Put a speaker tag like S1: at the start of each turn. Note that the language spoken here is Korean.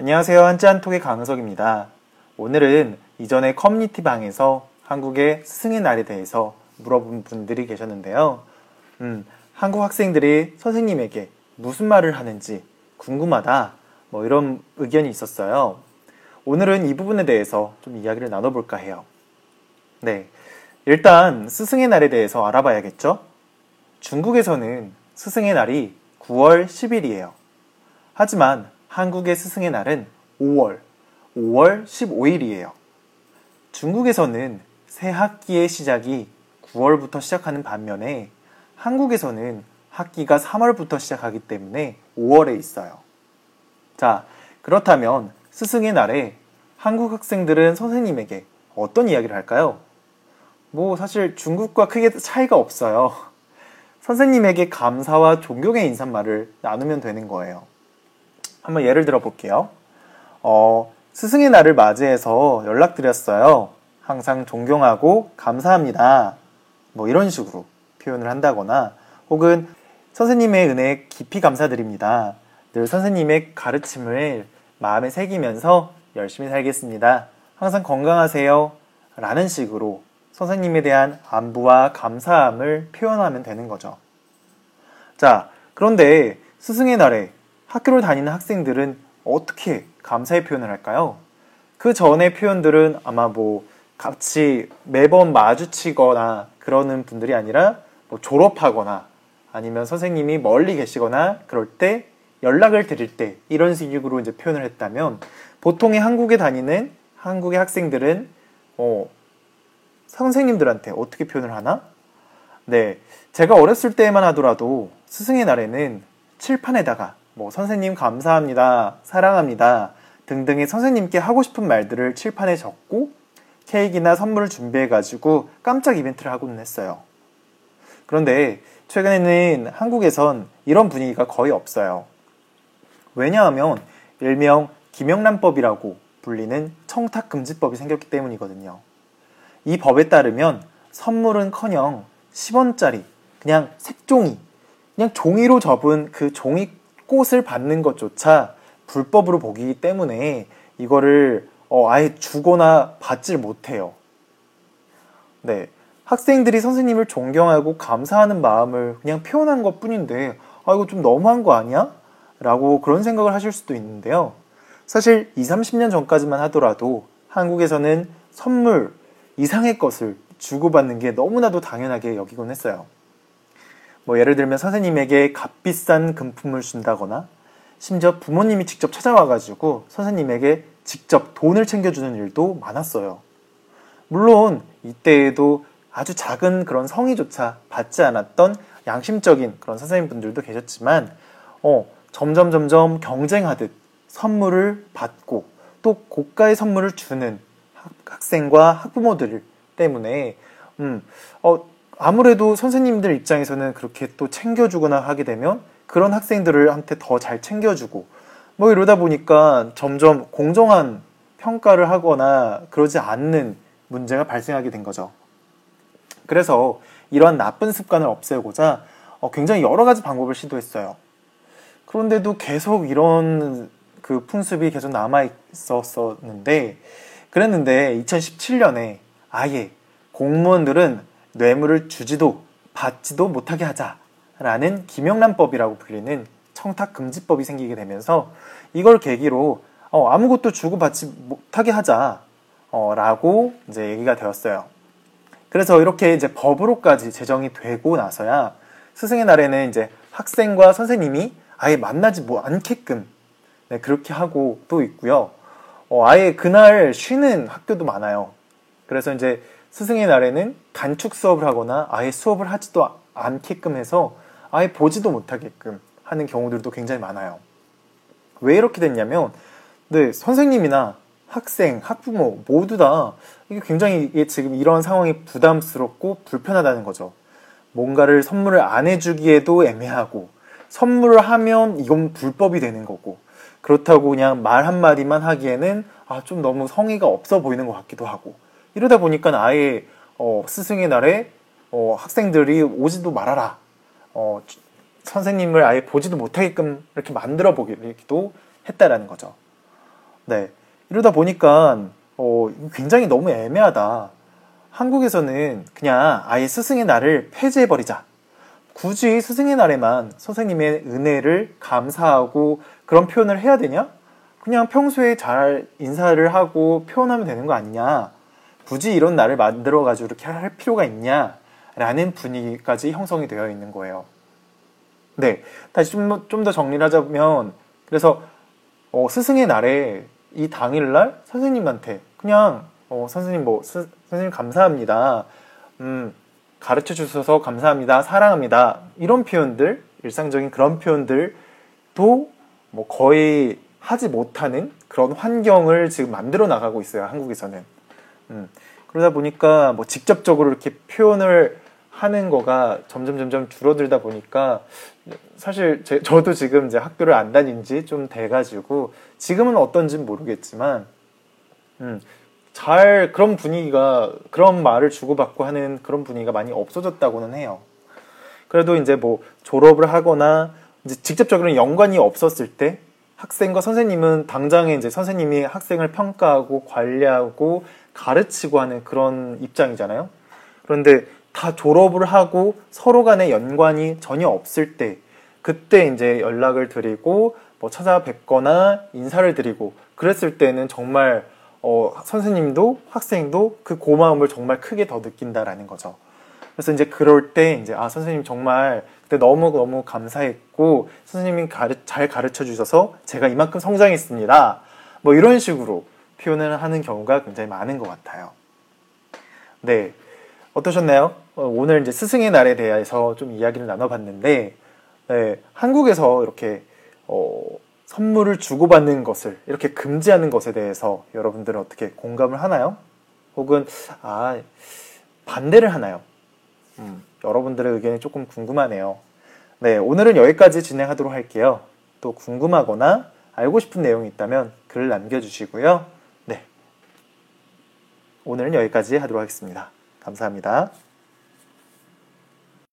S1: 안녕하세요. 한짠톡의 강석입니다. 오늘은 이전에 커뮤니티 방에서 한국의 스승의 날에 대해서 물어본 분들이 계셨는데요. 음, 한국 학생들이 선생님에게 무슨 말을 하는지 궁금하다. 뭐 이런 의견이 있었어요. 오늘은 이 부분에 대해서 좀 이야기를 나눠볼까 해요. 네. 일단 스승의 날에 대해서 알아봐야겠죠? 중국에서는 스승의 날이 9월 10일이에요. 하지만 한국의 스승의 날은 5월, 5월 15일이에요. 중국에서는 새 학기의 시작이 9월부터 시작하는 반면에 한국에서는 학기가 3월부터 시작하기 때문에 5월에 있어요. 자, 그렇다면 스승의 날에 한국 학생들은 선생님에게 어떤 이야기를 할까요? 뭐 사실 중국과 크게 차이가 없어요. 선생님에게 감사와 존경의 인사말을 나누면 되는 거예요. 한번 예를 들어 볼게요. 어, 스승의 날을 맞이해서 연락드렸어요. 항상 존경하고 감사합니다. 뭐 이런 식으로 표현을 한다거나 혹은 선생님의 은혜에 깊이 감사드립니다. 늘 선생님의 가르침을 마음에 새기면서 열심히 살겠습니다. 항상 건강하세요. 라는 식으로 선생님에 대한 안부와 감사함을 표현하면 되는 거죠. 자, 그런데 스승의 날에 학교를 다니는 학생들은 어떻게 감사의 표현을 할까요? 그 전의 표현들은 아마 뭐 같이 매번 마주치거나 그러는 분들이 아니라 뭐 졸업하거나 아니면 선생님이 멀리 계시거나 그럴 때 연락을 드릴 때 이런 식으로 이제 표현을 했다면 보통의 한국에 다니는 한국의 학생들은 어, 선생님들한테 어떻게 표현을 하나? 네. 제가 어렸을 때만 하더라도 스승의 날에는 칠판에다가 뭐 선생님 감사합니다, 사랑합니다 등등의 선생님께 하고 싶은 말들을 칠판에 적고 케이크나 선물을 준비해가지고 깜짝 이벤트를 하고는 했어요. 그런데 최근에는 한국에선 이런 분위기가 거의 없어요. 왜냐하면 일명 김영란법이라고 불리는 청탁금지법이 생겼기 때문이거든요. 이 법에 따르면 선물은 커녕 10원짜리 그냥 색종이 그냥 종이로 접은 그 종이 꽃을 받는 것조차 불법으로 보기 때문에 이거를 어, 아예 주거나 받질 못해요. 네. 학생들이 선생님을 존경하고 감사하는 마음을 그냥 표현한 것 뿐인데, 아, 이거 좀 너무한 거 아니야? 라고 그런 생각을 하실 수도 있는데요. 사실 20, 30년 전까지만 하더라도 한국에서는 선물, 이상의 것을 주고받는 게 너무나도 당연하게 여기곤 했어요. 뭐 예를 들면 선생님에게 값비싼 금품을 준다거나 심지어 부모님이 직접 찾아와가지고 선생님에게 직접 돈을 챙겨주는 일도 많았어요. 물론 이때에도 아주 작은 그런 성의조차 받지 않았던 양심적인 그런 선생님분들도 계셨지만 어, 점점 점점 경쟁하듯 선물을 받고 또 고가의 선물을 주는 학생과 학부모들 때문에 음, 어, 아무래도 선생님들 입장에서는 그렇게 또 챙겨주거나 하게 되면 그런 학생들한테 더 잘 챙겨주고 뭐 이러다 보니까 점점 공정한 평가를 하거나 그러지 않는 문제가 발생하게 된 거죠. 그래서 이러한 나쁜 습관을 없애고자 어, 굉장히 여러 가지 방법을 시도했어요. 그런데도 계속 이런 그 풍습이 계속 남아 있었었는데 그랬는데 2017년에 아예 공무원들은 뇌물을 주지도 받지도 못하게 하자라는 김영란법이라고 불리는 청탁금지법이 생기게 되면서 이걸 계기로 어, 아무것도 주고받지 못하게 하자 어, 라고 이제 얘기가 되었어요. 그래서 이렇게 이제 법으로까지 제정이 되고 나서야 스승의 날에는 이제 학생과 선생님이 아예 만나지 뭐 않게끔 네, 그렇게 하고 또 있고요. 어, 아예 그날 쉬는 학교도 많아요. 그래서 이제 스승의 날에는 단축 수업을 하거나 아예 수업을 하지도 않게끔 해서 아예 보지도 못하게끔 하는 경우들도 굉장히 많아요. 왜 이렇게 됐냐면, 네, 선생님이나 학생, 학부모 모두 다 이게 굉장히 지금 이런 상황이 부담스럽고 불편하다는 거죠. 뭔가를 선물을 안 해주기에도 애매하고, 선물을 하면 이건 불법이 되는 거고, 그렇다고 그냥 말 한마디만 하기에는 아, 좀 너무 성의가 없어 보이는 것 같기도 하고 이러다 보니까 아예 어, 스승의 날에 어, 학생들이 오지도 말아라. 어, 선생님을 아예 보지도 못하게끔 이렇게 만들어 보기도 했다라는 거죠. 네. 이러다 보니까 어, 굉장히 너무 애매하다. 한국에서는 그냥 아예 스승의 날을 폐지해버리자. 굳이 스승의 날에만 선생님의 은혜를 감사하고 그런 표현을 해야 되냐? 그냥 평소에 잘 인사를 하고 표현하면 되는 거 아니냐? 굳이 이런 날을 만들어 가지고 이렇게 할 필요가 있냐? 라는 분위기까지 형성이 되어 있는 거예요. 네. 다시 좀, 좀더 정리를 하자면, 그래서, 어, 스승의 날에 이 당일날 선생님한테 그냥, 어, 선생님 뭐, 스, 선생님 감사합니다. 음, 가르쳐 주셔서 감사합니다. 사랑합니다. 이런 표현들, 일상적인 그런 표현들도 뭐 거의 하지 못하는 그런 환경을 지금 만들어 나가고 있어요. 한국에서는. 음, 그러다 보니까 뭐 직접적으로 이렇게 표현을 하는 거가 점점 점점 줄어들다 보니까 사실 제, 저도 지금 이제 학교를 안 다닌 지 좀 돼가지고 지금은 어떤지는 모르겠지만 음, 잘 그런 분위기가 그런 말을 주고받고 하는 그런 분위기가 많이 없어졌다고는 해요. 그래도 이제 뭐 졸업을 하거나 이제 직접적으로 연관이 없었을 때 학생과 선생님은 당장에 이제 선생님이 학생을 평가하고 관리하고 가르치고 하는 그런 입장이잖아요. 그런데 다 졸업을 하고 서로 간의 연관이 전혀 없을 때 그때 이제 연락을 드리고 뭐 찾아뵙거나 인사를 드리고 그랬을 때는 정말 어, 선생님도 학생도 그 고마움을 정말 크게 더 느낀다라는 거죠. 그래서 이제 그럴 때 이제 아 선생님 정말 그때 너무 너무 감사했고 선생님이 가르, 잘 가르쳐 주셔서 제가 이만큼 성장했습니다. 뭐 이런 식으로 표현을 하는 경우가 굉장히 많은 것 같아요. 네. 어떠셨나요? 어, 오늘 이제 스승의 날에 대해서 좀 이야기를 나눠봤는데, 네, 한국에서 이렇게, 어, 선물을 주고받는 것을 이렇게 금지하는 것에 대해서 여러분들은 어떻게 공감을 하나요? 혹은 아 반대를 하나요? 음, 여러분들의 의견이 조금 궁금하네요. 네, 오늘은 여기까지 진행하도록 할게요. 또 궁금하거나 알고 싶은 내용이 있다면 글 남겨주시고요. 네, 오늘은 여기까지 하도록 하겠습니다. 감사합니다.